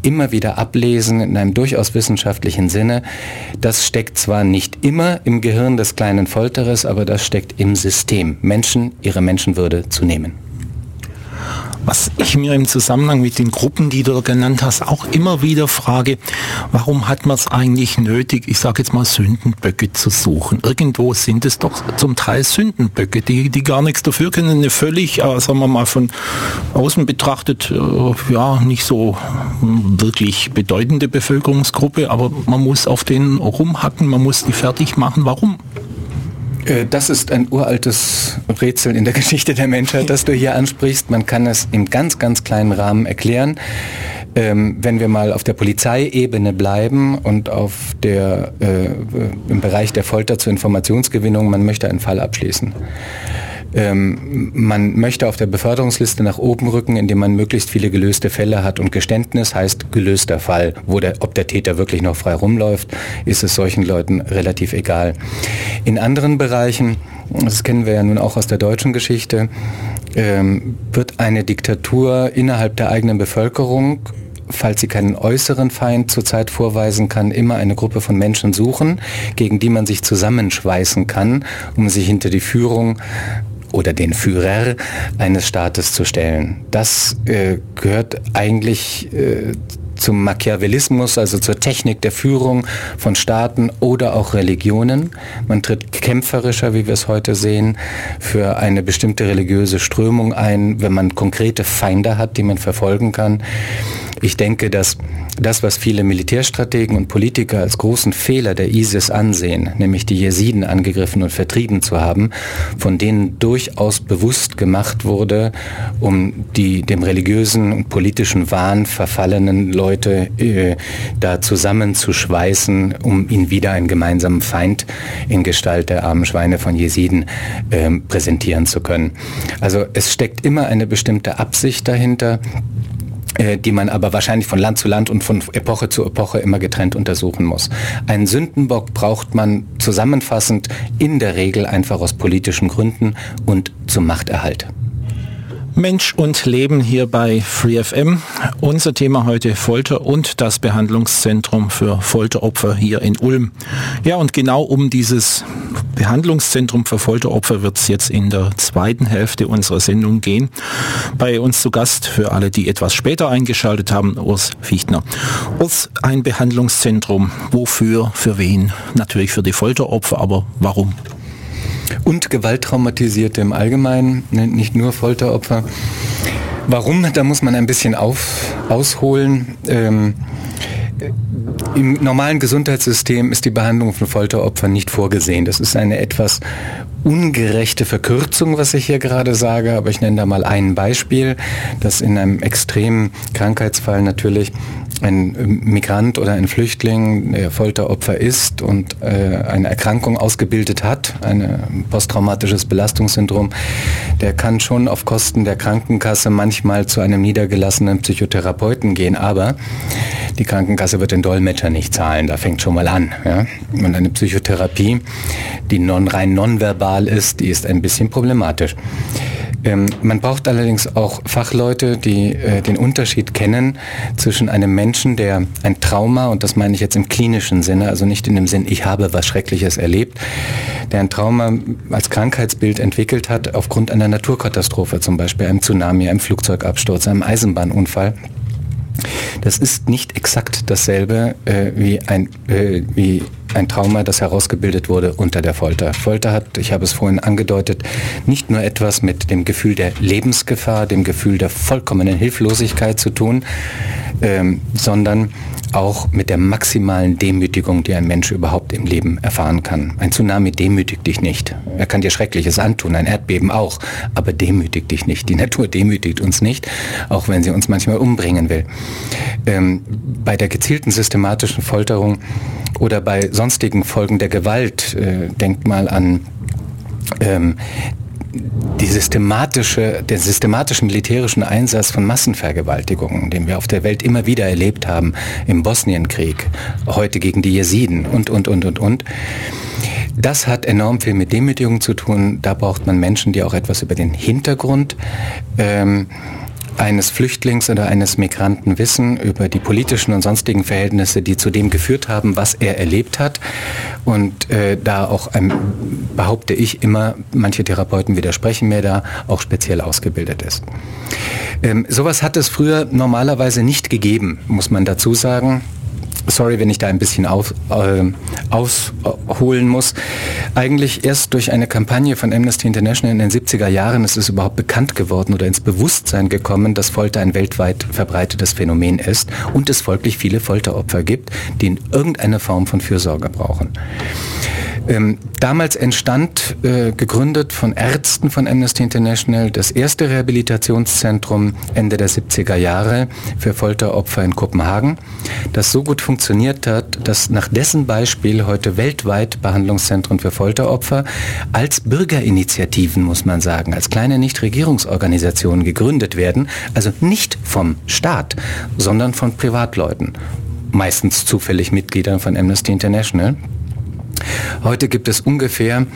immer wieder ablesen in einem durchaus wissenschaftlichen Sinne. Das steckt zwar nicht immer im Gehirn des kleinen Folterers, aber das steckt im System, Menschen ihre Menschenwürde zu nehmen. Was ich mir im Zusammenhang mit den Gruppen, die du genannt hast, auch immer wieder frage, warum hat man es eigentlich nötig, ich sage jetzt mal Sündenböcke zu suchen? Irgendwo sind es doch zum Teil Sündenböcke, die, die gar nichts dafür können, eine völlig, äh, sagen wir mal, von außen betrachtet, äh, ja, nicht so wirklich bedeutende Bevölkerungsgruppe, aber man muss auf denen rumhacken, man muss die fertig machen. Warum? Äh, das ist ein uraltes Rätsel in der Geschichte der Menschheit, das du hier ansprichst. Man kann es im ganz, ganz kleinen Rahmen erklären. Ähm, wenn wir mal auf der Polizeiebene bleiben und auf der, äh, im Bereich der Folter zur Informationsgewinnung, man möchte einen Fall abschließen. Ähm, man möchte auf der Beförderungsliste nach oben rücken, indem man möglichst viele gelöste Fälle hat. Und Geständnis heißt gelöster Fall. Wo der, ob der Täter wirklich noch frei rumläuft, ist es solchen Leuten relativ egal. In anderen Bereichen, das kennen wir ja nun auch aus der deutschen Geschichte, ähm, wird eine Diktatur innerhalb der eigenen Bevölkerung falls sie keinen äußeren Feind zurzeit vorweisen kann, immer eine Gruppe von Menschen suchen, gegen die man sich zusammenschweißen kann, um sich hinter die Führung oder den Führer eines Staates zu stellen. Das äh, gehört eigentlich äh, zum Machiavellismus, also zur Technik der Führung von Staaten oder auch Religionen. Man tritt kämpferischer, wie wir es heute sehen, für eine bestimmte religiöse Strömung ein, wenn man konkrete Feinde hat, die man verfolgen kann. Ich denke, dass das, was viele Militärstrategen und Politiker als großen Fehler der ISIS ansehen, nämlich die Jesiden angegriffen und vertrieben zu haben, von denen durchaus bewusst gemacht wurde, um die dem religiösen und politischen Wahn verfallenen Leute äh, da zusammenzuschweißen, um ihnen wieder einen gemeinsamen Feind in Gestalt der armen Schweine von Jesiden äh, präsentieren zu können. Also es steckt immer eine bestimmte Absicht dahinter die man aber wahrscheinlich von Land zu Land und von Epoche zu Epoche immer getrennt untersuchen muss. Einen Sündenbock braucht man zusammenfassend in der Regel einfach aus politischen Gründen und zum Machterhalt. Mensch und Leben hier bei FreeFM. Unser Thema heute Folter und das Behandlungszentrum für Folteropfer hier in Ulm. Ja, und genau um dieses Behandlungszentrum für Folteropfer wird es jetzt in der zweiten Hälfte unserer Sendung gehen. Bei uns zu Gast für alle, die etwas später eingeschaltet haben, Urs Fichtner. Urs, ein Behandlungszentrum. Wofür? Für wen? Natürlich für die Folteropfer, aber warum? Und Gewalttraumatisierte im Allgemeinen, ne, nicht nur Folteropfer. Warum? Da muss man ein bisschen auf, ausholen. Ähm, im normalen Gesundheitssystem ist die Behandlung von Folteropfern nicht vorgesehen. Das ist eine etwas ungerechte Verkürzung, was ich hier gerade sage, aber ich nenne da mal ein Beispiel, dass in einem extremen Krankheitsfall natürlich ein ähm, Migrant oder ein Flüchtling, der Folteropfer ist und äh, eine Erkrankung ausgebildet hat, ein posttraumatisches Belastungssyndrom, der kann schon auf Kosten der Krankenkasse manchmal zu einem niedergelassenen Psychotherapeuten gehen, aber die Krankenkasse wird den Dolmetscher nicht zahlen, da fängt schon mal an. Ja? Und eine Psychotherapie, die non, rein nonverbal ist, die ist ein bisschen problematisch. Ähm, man braucht allerdings auch Fachleute, die äh, den Unterschied kennen zwischen einem Menschen, der ein Trauma, und das meine ich jetzt im klinischen Sinne, also nicht in dem Sinn, ich habe was Schreckliches erlebt, der ein Trauma als Krankheitsbild entwickelt hat aufgrund einer Naturkatastrophe, zum Beispiel einem Tsunami, einem Flugzeugabsturz, einem Eisenbahnunfall. Das ist nicht exakt dasselbe äh, wie, ein, äh, wie ein Trauma, das herausgebildet wurde unter der Folter. Folter hat, ich habe es vorhin angedeutet, nicht nur etwas mit dem Gefühl der Lebensgefahr, dem Gefühl der vollkommenen Hilflosigkeit zu tun, ähm, sondern auch mit der maximalen Demütigung, die ein Mensch überhaupt im Leben erfahren kann. Ein Tsunami demütigt dich nicht. Er kann dir Schreckliches antun, ein Erdbeben auch, aber demütigt dich nicht. Die Natur demütigt uns nicht, auch wenn sie uns manchmal umbringen will. Ähm, bei der gezielten systematischen Folterung oder bei sonstigen Folgen der Gewalt, äh, denkt mal an ähm, die systematische, den systematischen militärischen Einsatz von Massenvergewaltigungen, den wir auf der Welt immer wieder erlebt haben, im Bosnienkrieg, heute gegen die Jesiden und, und, und, und, und. Das hat enorm viel mit Demütigung zu tun. Da braucht man Menschen, die auch etwas über den Hintergrund ähm, eines Flüchtlings oder eines Migranten wissen über die politischen und sonstigen Verhältnisse, die zu dem geführt haben, was er erlebt hat. Und äh, da auch, ähm, behaupte ich immer, manche Therapeuten widersprechen mir da, auch speziell ausgebildet ist. Ähm, sowas hat es früher normalerweise nicht gegeben, muss man dazu sagen. Sorry, wenn ich da ein bisschen auf, äh, ausholen muss. Eigentlich erst durch eine Kampagne von Amnesty International in den 70er Jahren ist es überhaupt bekannt geworden oder ins Bewusstsein gekommen, dass Folter ein weltweit verbreitetes Phänomen ist und es folglich viele Folteropfer gibt, die in irgendeiner Form von Fürsorge brauchen. Ähm, damals entstand, äh, gegründet von Ärzten von Amnesty International, das erste Rehabilitationszentrum Ende der 70er Jahre für Folteropfer in Kopenhagen, das so gut funktioniert hat, dass nach dessen Beispiel heute weltweit Behandlungszentren für Folteropfer als Bürgerinitiativen, muss man sagen, als kleine Nichtregierungsorganisationen gegründet werden, also nicht vom Staat, sondern von Privatleuten meistens zufällig Mitgliedern von Amnesty International. Heute gibt es ungefähr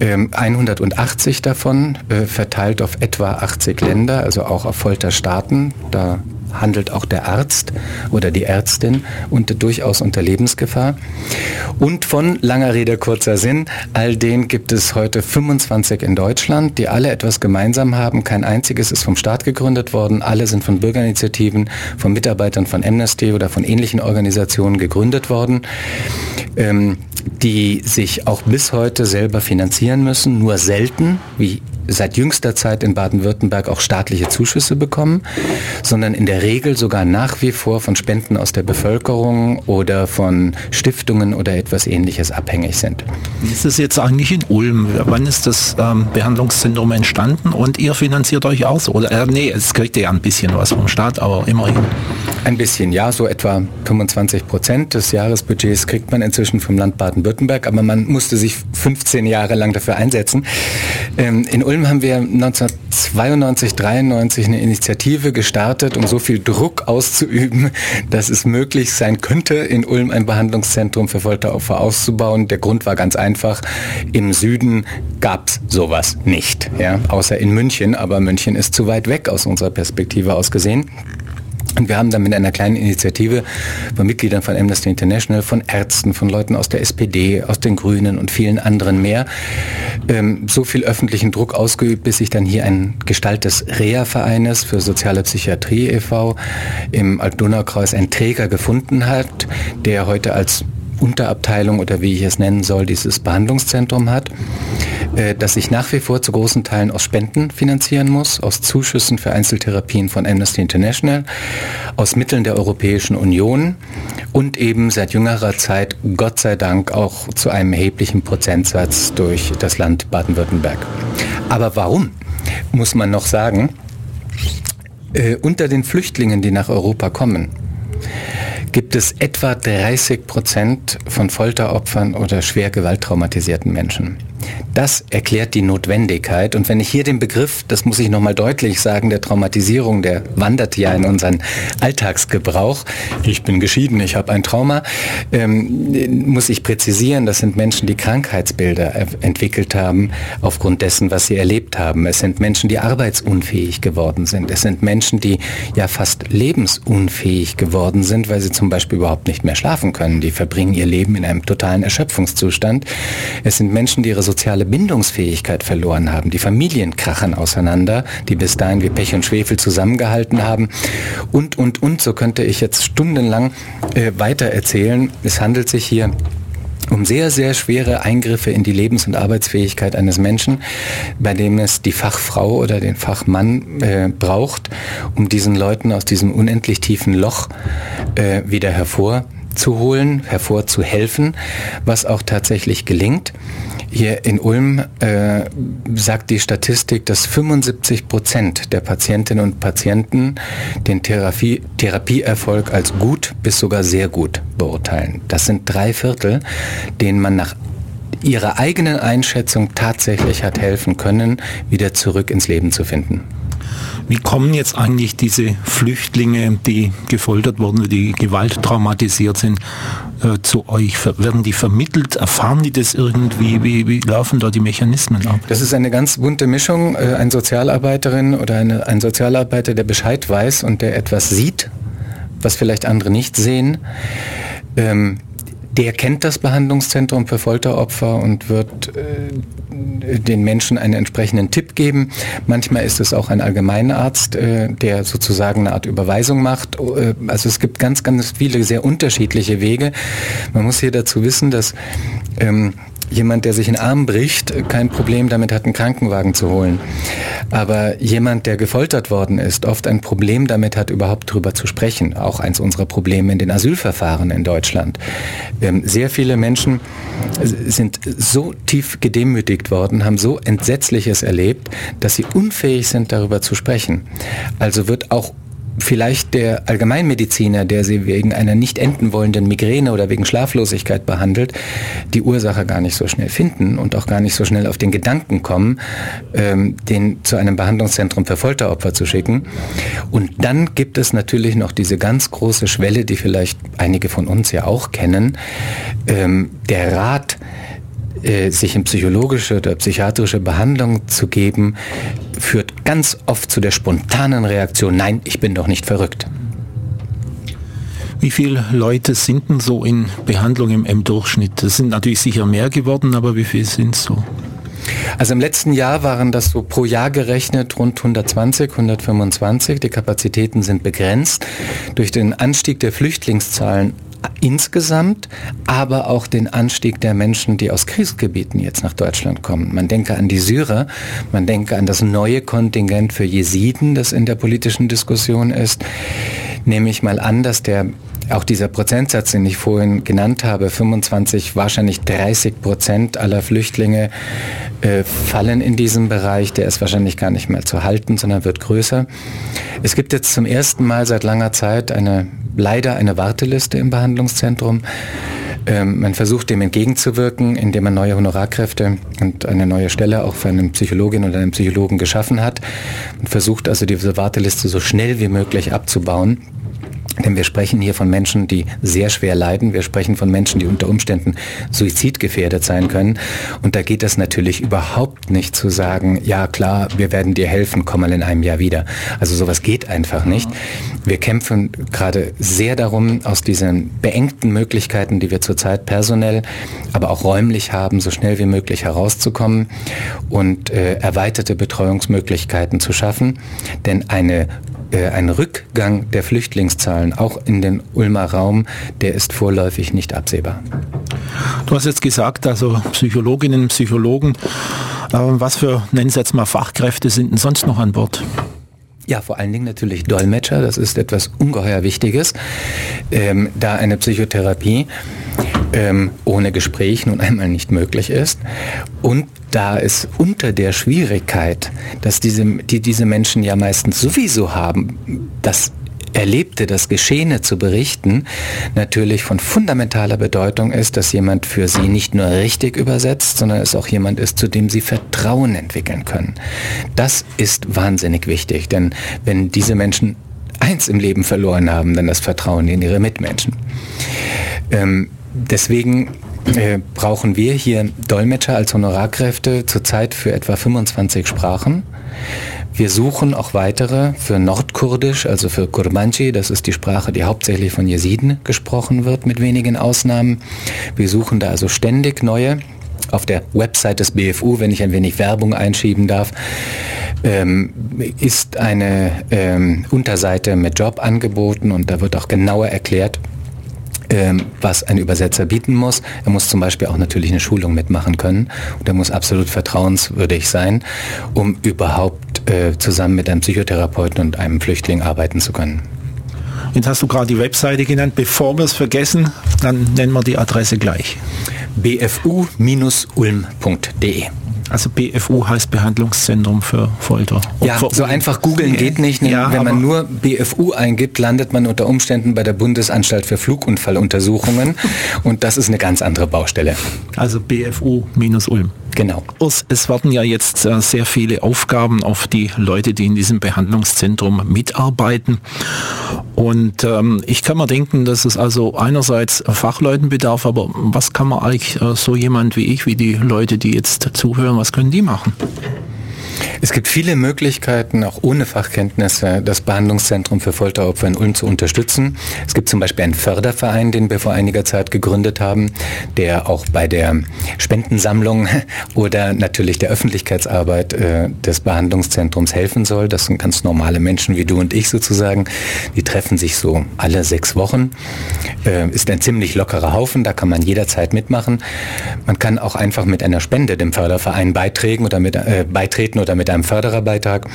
180 ähm, davon, äh, verteilt auf etwa 80 Länder, also auch auf Folterstaaten. Da handelt auch der Arzt oder die Ärztin und durchaus unter Lebensgefahr. Und von langer Rede, kurzer Sinn, all den gibt es heute 25 in Deutschland, die alle etwas gemeinsam haben. Kein einziges ist vom Staat gegründet worden. Alle sind von Bürgerinitiativen, von Mitarbeitern von Amnesty oder von ähnlichen Organisationen gegründet worden. Ähm, die sich auch bis heute selber finanzieren müssen, nur selten, wie seit jüngster Zeit in Baden-Württemberg auch staatliche Zuschüsse bekommen, sondern in der Regel sogar nach wie vor von Spenden aus der Bevölkerung oder von Stiftungen oder etwas ähnliches abhängig sind. Wie ist es jetzt eigentlich in Ulm? Wann ist das ähm, Behandlungszentrum entstanden und ihr finanziert euch auch so? Oder äh, nee, es kriegt ja ein bisschen was vom Staat, aber immerhin. Ein bisschen, ja, so etwa 25 Prozent des Jahresbudgets kriegt man inzwischen vom Land Baden-Württemberg, aber man musste sich 15 Jahre lang dafür einsetzen. Ähm, in Ulm Ulm haben wir 1992, 93 eine Initiative gestartet, um so viel Druck auszuüben, dass es möglich sein könnte, in Ulm ein Behandlungszentrum für Folteropfer auszubauen. Der Grund war ganz einfach. Im Süden gab es sowas nicht, ja, außer in München. Aber München ist zu weit weg aus unserer Perspektive aus gesehen. Und wir haben dann mit einer kleinen Initiative von Mitgliedern von Amnesty International, von Ärzten, von Leuten aus der SPD, aus den Grünen und vielen anderen mehr ähm, so viel öffentlichen Druck ausgeübt, bis sich dann hier ein Gestalt des Reha-Vereines für soziale Psychiatrie e.V. im Altdonaukreis ein Träger gefunden hat, der heute als Unterabteilung oder wie ich es nennen soll, dieses Behandlungszentrum hat, äh, das sich nach wie vor zu großen Teilen aus Spenden finanzieren muss, aus Zuschüssen für Einzeltherapien von Amnesty International, aus Mitteln der Europäischen Union und eben seit jüngerer Zeit, Gott sei Dank, auch zu einem erheblichen Prozentsatz durch das Land Baden-Württemberg. Aber warum, muss man noch sagen, äh, unter den Flüchtlingen, die nach Europa kommen, gibt es etwa 30 Prozent von Folteropfern oder schwer gewalttraumatisierten Menschen. Das erklärt die Notwendigkeit. Und wenn ich hier den Begriff, das muss ich nochmal deutlich sagen, der Traumatisierung, der wandert ja in unseren Alltagsgebrauch. Ich bin geschieden, ich habe ein Trauma, ähm, muss ich präzisieren, das sind Menschen, die Krankheitsbilder entwickelt haben aufgrund dessen, was sie erlebt haben. Es sind Menschen, die arbeitsunfähig geworden sind. Es sind Menschen, die ja fast lebensunfähig geworden sind, weil sie zum Beispiel überhaupt nicht mehr schlafen können. Die verbringen ihr Leben in einem totalen Erschöpfungszustand. Es sind Menschen, die ihre soziale Bindungsfähigkeit verloren haben. Die Familien krachen auseinander, die bis dahin wie Pech und Schwefel zusammengehalten haben. Und, und, und, so könnte ich jetzt stundenlang äh, weiter erzählen. Es handelt sich hier um sehr, sehr schwere Eingriffe in die Lebens- und Arbeitsfähigkeit eines Menschen, bei dem es die Fachfrau oder den Fachmann äh, braucht, um diesen Leuten aus diesem unendlich tiefen Loch äh, wieder hervorzuholen, hervorzuhelfen, was auch tatsächlich gelingt. Hier in Ulm äh, sagt die Statistik, dass 75 Prozent der Patientinnen und Patienten den Therapie, Therapieerfolg als gut bis sogar sehr gut beurteilen. Das sind drei Viertel, denen man nach ihrer eigenen Einschätzung tatsächlich hat helfen können, wieder zurück ins Leben zu finden. Wie kommen jetzt eigentlich diese Flüchtlinge, die gefoltert wurden, die gewalttraumatisiert sind, äh, zu euch? Werden die vermittelt? Erfahren die das irgendwie? Wie, wie laufen da die Mechanismen ab? Das ist eine ganz bunte Mischung. Äh, ein Sozialarbeiterin oder eine, ein Sozialarbeiter, der Bescheid weiß und der etwas sieht, was vielleicht andere nicht sehen. Ähm, der kennt das Behandlungszentrum für Folteropfer und wird äh, den Menschen einen entsprechenden Tipp geben. Manchmal ist es auch ein Allgemeinarzt, äh, der sozusagen eine Art Überweisung macht. Äh, also es gibt ganz, ganz viele sehr unterschiedliche Wege. Man muss hier dazu wissen, dass ähm, jemand, der sich einen Arm bricht, kein Problem damit hat, einen Krankenwagen zu holen. Aber jemand, der gefoltert worden ist, oft ein Problem damit hat, überhaupt darüber zu sprechen. Auch eins unserer Probleme in den Asylverfahren in Deutschland. Ähm, sehr viele Menschen sind so tief gedemütigt worden, haben so Entsetzliches erlebt, dass sie unfähig sind, darüber zu sprechen. Also wird auch vielleicht der Allgemeinmediziner, der sie wegen einer nicht enden wollenden Migräne oder wegen Schlaflosigkeit behandelt, die Ursache gar nicht so schnell finden und auch gar nicht so schnell auf den Gedanken kommen, ähm, den zu einem Behandlungszentrum für Folteropfer zu schicken. Und dann gibt es natürlich noch diese ganz große Schwelle, die vielleicht einige von uns ja auch kennen, ähm, der Rat, äh, sich in psychologische oder psychiatrische Behandlung zu geben, führt ganz oft zu der spontanen Reaktion, nein, ich bin doch nicht verrückt. Wie viele Leute sind denn so in Behandlung im, im Durchschnitt? Das sind natürlich sicher mehr geworden, aber wie viele sind es so? Also im letzten Jahr waren das so pro Jahr gerechnet rund 120, 125. Die Kapazitäten sind begrenzt durch den Anstieg der Flüchtlingszahlen insgesamt, aber auch den Anstieg der Menschen, die aus Kriegsgebieten jetzt nach Deutschland kommen. Man denke an die Syrer, man denke an das neue Kontingent für Jesiden, das in der politischen Diskussion ist. Nehme ich mal an, dass der auch dieser Prozentsatz, den ich vorhin genannt habe, 25, wahrscheinlich 30 Prozent aller Flüchtlinge äh, fallen in diesem Bereich. Der ist wahrscheinlich gar nicht mehr zu halten, sondern wird größer. Es gibt jetzt zum ersten Mal seit langer Zeit eine, leider eine Warteliste im Behandlungszentrum. Ähm, man versucht dem entgegenzuwirken, indem man neue Honorarkräfte und eine neue Stelle auch für eine Psychologin oder einen Psychologen geschaffen hat. Man versucht also diese Warteliste so schnell wie möglich abzubauen. Denn wir sprechen hier von Menschen, die sehr schwer leiden. Wir sprechen von Menschen, die unter Umständen suizidgefährdet sein können. Und da geht es natürlich überhaupt nicht zu sagen, ja klar, wir werden dir helfen, komm mal in einem Jahr wieder. Also sowas geht einfach nicht. Wir kämpfen gerade sehr darum, aus diesen beengten Möglichkeiten, die wir zurzeit personell, aber auch räumlich haben, so schnell wie möglich herauszukommen und äh, erweiterte Betreuungsmöglichkeiten zu schaffen. Denn eine ein Rückgang der Flüchtlingszahlen auch in den Ulmer Raum, der ist vorläufig nicht absehbar. Du hast jetzt gesagt, also Psychologinnen, Psychologen, äh, was für, nennen Sie jetzt mal Fachkräfte sind denn sonst noch an Bord? Ja, vor allen Dingen natürlich Dolmetscher, das ist etwas ungeheuer Wichtiges, ähm, da eine Psychotherapie ähm, ohne Gespräch nun einmal nicht möglich ist. Und da es unter der Schwierigkeit, dass diese, die diese Menschen ja meistens sowieso haben, das Erlebte, das Geschehene zu berichten, natürlich von fundamentaler Bedeutung ist, dass jemand für sie nicht nur richtig übersetzt, sondern es auch jemand ist, zu dem sie Vertrauen entwickeln können. Das ist wahnsinnig wichtig, denn wenn diese Menschen eins im Leben verloren haben, dann das Vertrauen in ihre Mitmenschen. Ähm, deswegen äh, brauchen wir hier Dolmetscher als Honorarkräfte zurzeit für etwa 25 Sprachen. Wir suchen auch weitere für Nordkurdisch, also für Kurmanji, das ist die Sprache, die hauptsächlich von Jesiden gesprochen wird, mit wenigen Ausnahmen. Wir suchen da also ständig neue. Auf der Website des BFU, wenn ich ein wenig Werbung einschieben darf, ähm, ist eine ähm, Unterseite mit Job angeboten und da wird auch genauer erklärt, ähm, was ein Übersetzer bieten muss. Er muss zum Beispiel auch natürlich eine Schulung mitmachen können und er muss absolut vertrauenswürdig sein, um überhaupt äh, zusammen mit einem Psychotherapeuten und einem Flüchtling arbeiten zu können. Jetzt hast du gerade die Webseite genannt. Bevor wir es vergessen, dann nennen wir die Adresse gleich. bfu-ulm.de also BFU heißt Behandlungszentrum für Folter. Ja, so einfach googeln geht nicht. Ja, Wenn man nur BFU eingibt, landet man unter Umständen bei der Bundesanstalt für Flugunfalluntersuchungen und das ist eine ganz andere Baustelle. Also BFU minus Ulm. Genau. Es werden ja jetzt äh, sehr viele Aufgaben auf die Leute, die in diesem Behandlungszentrum mitarbeiten. Und ähm, ich kann mir denken, dass es also einerseits Fachleuten bedarf, aber was kann man eigentlich äh, so jemand wie ich, wie die Leute, die jetzt zuhören, was können die machen? Es gibt viele Möglichkeiten, auch ohne Fachkenntnisse das Behandlungszentrum für Folteropfer in Ulm zu unterstützen. Es gibt zum Beispiel einen Förderverein, den wir vor einiger Zeit gegründet haben, der auch bei der Spendensammlung oder natürlich der Öffentlichkeitsarbeit äh, des Behandlungszentrums helfen soll. Das sind ganz normale Menschen wie du und ich sozusagen. Die treffen sich so alle sechs Wochen. Äh, ist ein ziemlich lockerer Haufen, da kann man jederzeit mitmachen. Man kann auch einfach mit einer Spende dem Förderverein beitreten oder mit, äh, beitreten oder mit einem Fördererbeitrag.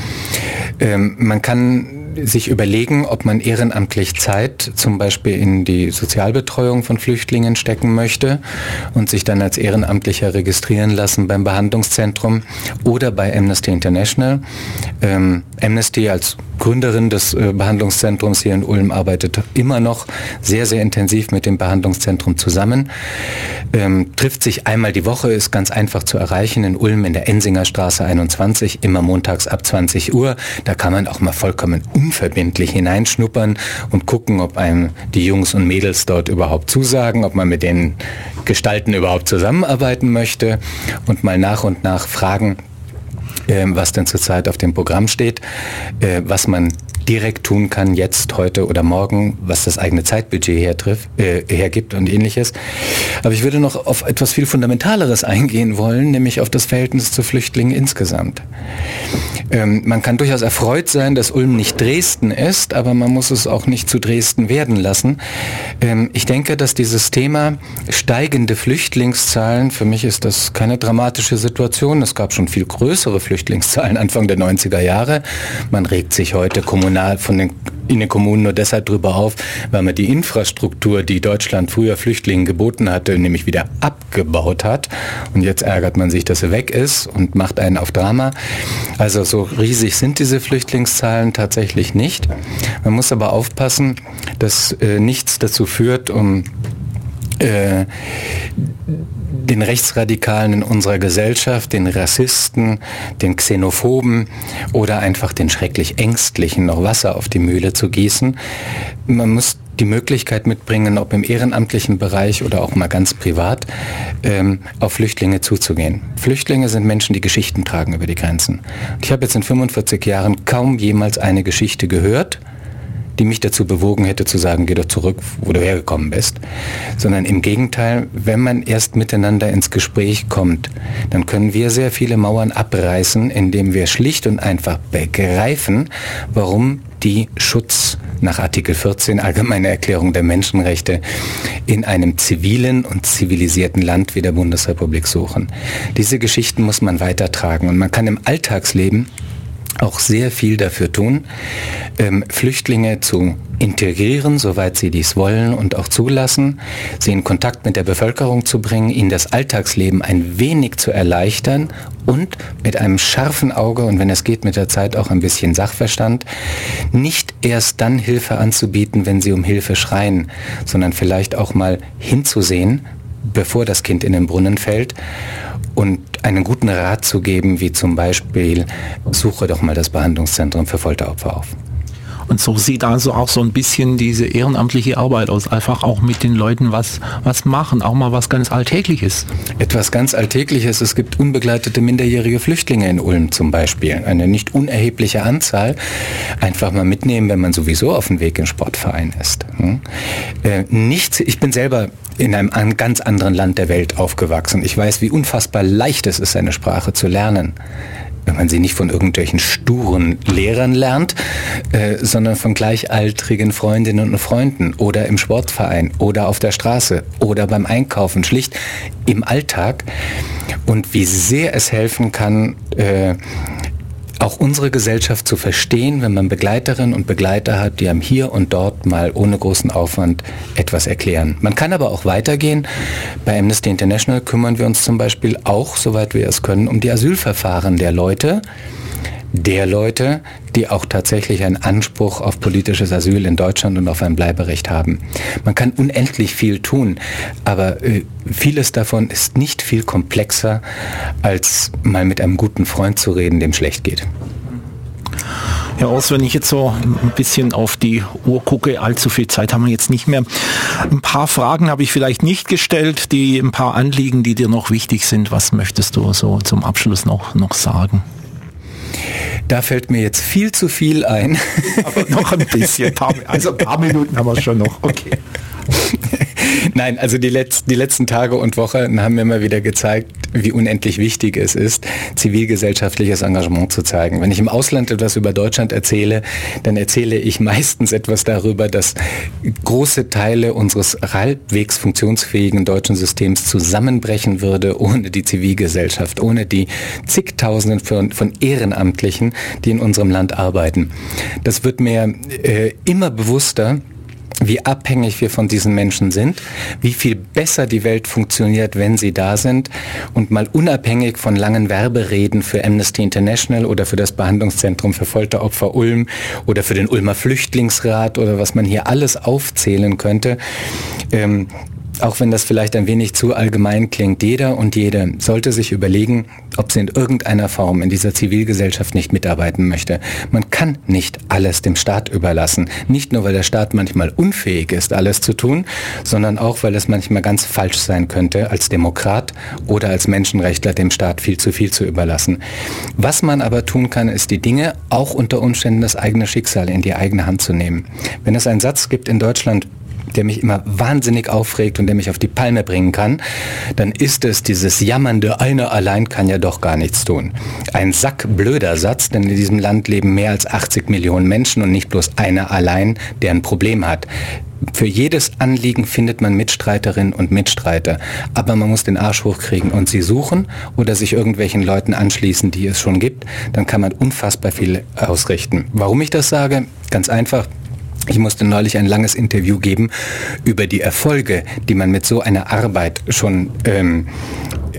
Ähm, man kann sich überlegen, ob man ehrenamtlich Zeit zum Beispiel in die Sozialbetreuung von Flüchtlingen stecken möchte und sich dann als Ehrenamtlicher registrieren lassen beim Behandlungszentrum oder bei Amnesty International. Ähm, Amnesty als Gründerin des äh, Behandlungszentrums hier in Ulm arbeitet immer noch sehr, sehr intensiv mit dem Behandlungszentrum zusammen. Ähm, trifft sich einmal die Woche, ist ganz einfach zu erreichen in Ulm in der Ensinger Straße 21, immer montags ab 20 Uhr. Da kann man auch mal vollkommen unverbindlich hineinschnuppern und gucken, ob einem die Jungs und Mädels dort überhaupt zusagen, ob man mit den Gestalten überhaupt zusammenarbeiten möchte und mal nach und nach fragen, was denn zurzeit auf dem Programm steht, äh, was man direkt tun kann, jetzt, heute oder morgen, was das eigene Zeitbudget hertrifft, äh, hergibt und ähnliches. Aber ich würde noch auf etwas viel Fundamentaleres eingehen wollen, nämlich auf das Verhältnis zu Flüchtlingen insgesamt. Ähm, man kann durchaus erfreut sein, dass Ulm nicht Dresden ist, aber man muss es auch nicht zu Dresden werden lassen. Ähm, ich denke, dass dieses Thema steigende Flüchtlingszahlen, für mich ist das keine dramatische Situation. Es gab schon viel größere Flüchtlingszahlen Anfang der 90er Jahre. Man regt sich heute kommunal von den in den Kommunen nur deshalb drüber auf, weil man die Infrastruktur, die Deutschland früher Flüchtlingen geboten hatte, nämlich wieder abgebaut hat. Und jetzt ärgert man sich, dass sie weg ist und macht einen auf Drama. Also so riesig sind diese Flüchtlingszahlen tatsächlich nicht. Man muss aber aufpassen, dass äh, nichts dazu führt, um äh, den Rechtsradikalen in unserer Gesellschaft, den Rassisten, den Xenophoben oder einfach den schrecklich Ängstlichen noch Wasser auf die Mühle zu gießen. Man muss die Möglichkeit mitbringen, ob im ehrenamtlichen Bereich oder auch mal ganz privat, ähm, auf Flüchtlinge zuzugehen. Flüchtlinge sind Menschen, die Geschichten tragen über die Grenzen. Ich habe jetzt in 45 Jahren kaum jemals eine Geschichte gehört, die mich dazu bewogen hätte zu sagen, geh doch zurück, wo du hergekommen bist. Sondern im Gegenteil, wenn man erst miteinander ins Gespräch kommt, dann können wir sehr viele Mauern abreißen, indem wir schlicht und einfach begreifen, warum die Schutz nach Artikel 14 Allgemeine Erklärung der Menschenrechte in einem zivilen und zivilisierten Land wie der Bundesrepublik suchen. Diese Geschichten muss man weitertragen und man kann im Alltagsleben auch sehr viel dafür tun, ähm, Flüchtlinge zu integrieren, soweit sie dies wollen und auch zulassen, sie in Kontakt mit der Bevölkerung zu bringen, ihnen das Alltagsleben ein wenig zu erleichtern und mit einem scharfen Auge und wenn es geht mit der Zeit auch ein bisschen Sachverstand, nicht erst dann Hilfe anzubieten, wenn sie um Hilfe schreien, sondern vielleicht auch mal hinzusehen, bevor das Kind in den Brunnen fällt und einen guten Rat zu geben, wie zum Beispiel, suche doch mal das Behandlungszentrum für Folteropfer auf. Und so sieht also auch so ein bisschen diese ehrenamtliche Arbeit aus. Einfach auch mit den Leuten was, was machen, auch mal was ganz Alltägliches. Etwas ganz Alltägliches. Es gibt unbegleitete minderjährige Flüchtlinge in Ulm zum Beispiel. Eine nicht unerhebliche Anzahl. Einfach mal mitnehmen, wenn man sowieso auf dem Weg im Sportverein ist. Hm? Äh, nichts, ich bin selber in einem ganz anderen Land der Welt aufgewachsen. Ich weiß, wie unfassbar leicht es ist, eine Sprache zu lernen wenn man sie nicht von irgendwelchen sturen Lehrern lernt, äh, sondern von gleichaltrigen Freundinnen und Freunden oder im Sportverein oder auf der Straße oder beim Einkaufen, schlicht im Alltag. Und wie sehr es helfen kann, äh, auch unsere Gesellschaft zu verstehen, wenn man Begleiterinnen und Begleiter hat, die einem hier und dort mal ohne großen Aufwand etwas erklären. Man kann aber auch weitergehen. Bei Amnesty International kümmern wir uns zum Beispiel auch, soweit wir es können, um die Asylverfahren der Leute, der Leute, die auch tatsächlich einen Anspruch auf politisches Asyl in Deutschland und auf ein Bleiberecht haben. Man kann unendlich viel tun, aber äh, vieles davon ist nicht viel komplexer, als mal mit einem guten Freund zu reden, dem schlecht geht. Herr Ors, wenn ich jetzt so ein bisschen auf die Uhr gucke, allzu viel Zeit haben wir jetzt nicht mehr. Ein paar Fragen habe ich vielleicht nicht gestellt, die ein paar Anliegen, die dir noch wichtig sind. Was möchtest du so zum Abschluss noch, noch sagen? Da fällt mir jetzt viel zu viel ein. Aber noch ein bisschen. Also ein paar Minuten haben wir schon noch. Okay. Nein, also die, Letz-, die letzten Tage und Wochen haben mir immer wieder gezeigt, wie unendlich wichtig es ist, zivilgesellschaftliches Engagement zu zeigen. Wenn ich im Ausland etwas über Deutschland erzähle, dann erzähle ich meistens etwas darüber, dass große Teile unseres halbwegs funktionsfähigen deutschen Systems zusammenbrechen würde ohne die Zivilgesellschaft, ohne die zigtausenden von, von Ehrenamtlichen, die in unserem Land arbeiten. Das wird mir äh, immer bewusster, wie abhängig wir von diesen Menschen sind, wie viel besser die Welt funktioniert, wenn sie da sind und mal unabhängig von langen Werbereden für Amnesty International oder für das Behandlungszentrum für Folteropfer Ulm oder für den Ulmer Flüchtlingsrat oder was man hier alles aufzählen könnte. Ähm, auch wenn das vielleicht ein wenig zu allgemein klingt, jeder und jede sollte sich überlegen, ob sie in irgendeiner Form in dieser Zivilgesellschaft nicht mitarbeiten möchte. Man kann nicht alles dem Staat überlassen. Nicht nur, weil der Staat manchmal unfähig ist, alles zu tun, sondern auch, weil es manchmal ganz falsch sein könnte, als Demokrat oder als Menschenrechtler dem Staat viel zu viel zu überlassen. Was man aber tun kann, ist die Dinge auch unter Umständen das eigene Schicksal in die eigene Hand zu nehmen. Wenn es einen Satz gibt in Deutschland, der mich immer wahnsinnig aufregt und der mich auf die Palme bringen kann, dann ist es dieses jammernde, einer allein kann ja doch gar nichts tun. Ein sackblöder Satz, denn in diesem Land leben mehr als 80 Millionen Menschen und nicht bloß einer allein, der ein Problem hat. Für jedes Anliegen findet man Mitstreiterinnen und Mitstreiter, aber man muss den Arsch hochkriegen und sie suchen oder sich irgendwelchen Leuten anschließen, die es schon gibt, dann kann man unfassbar viel ausrichten. Warum ich das sage? Ganz einfach, ich musste neulich ein langes Interview geben über die Erfolge, die man mit so einer Arbeit schon ähm,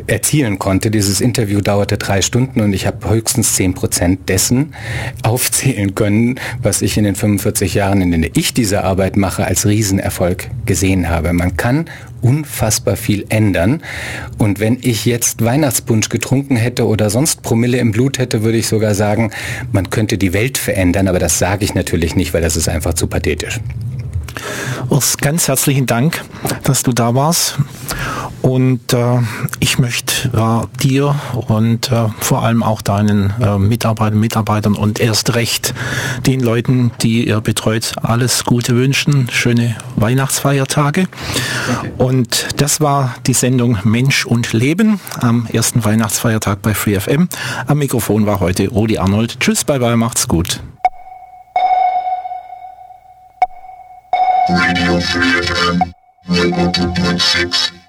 erzielen konnte. Dieses Interview dauerte drei Stunden und ich habe höchstens zehn Prozent dessen aufzählen können, was ich in den 45 Jahren, in denen ich diese Arbeit mache, als Riesenerfolg gesehen habe. Man kann unfassbar viel ändern. Und wenn ich jetzt Weihnachtspunsch getrunken hätte oder sonst Promille im Blut hätte, würde ich sogar sagen, man könnte die Welt verändern. Aber das sage ich natürlich nicht, weil das ist einfach zu pathetisch. Urs, ganz herzlichen Dank, dass du da warst. Und äh, ich möchte äh, dir und äh, vor allem auch deinen äh, Mitarbeitern, Mitarbeitern und erst recht den Leuten, die ihr betreut, alles Gute wünschen. Schöne Weihnachtsfeiertage. Und das war die Sendung Mensch und Leben am ersten Weihnachtsfeiertag bei FreeFM. Am Mikrofon war heute Rudi Arnold. Tschüss, bye bye, macht's gut. Radio Free FM 102.6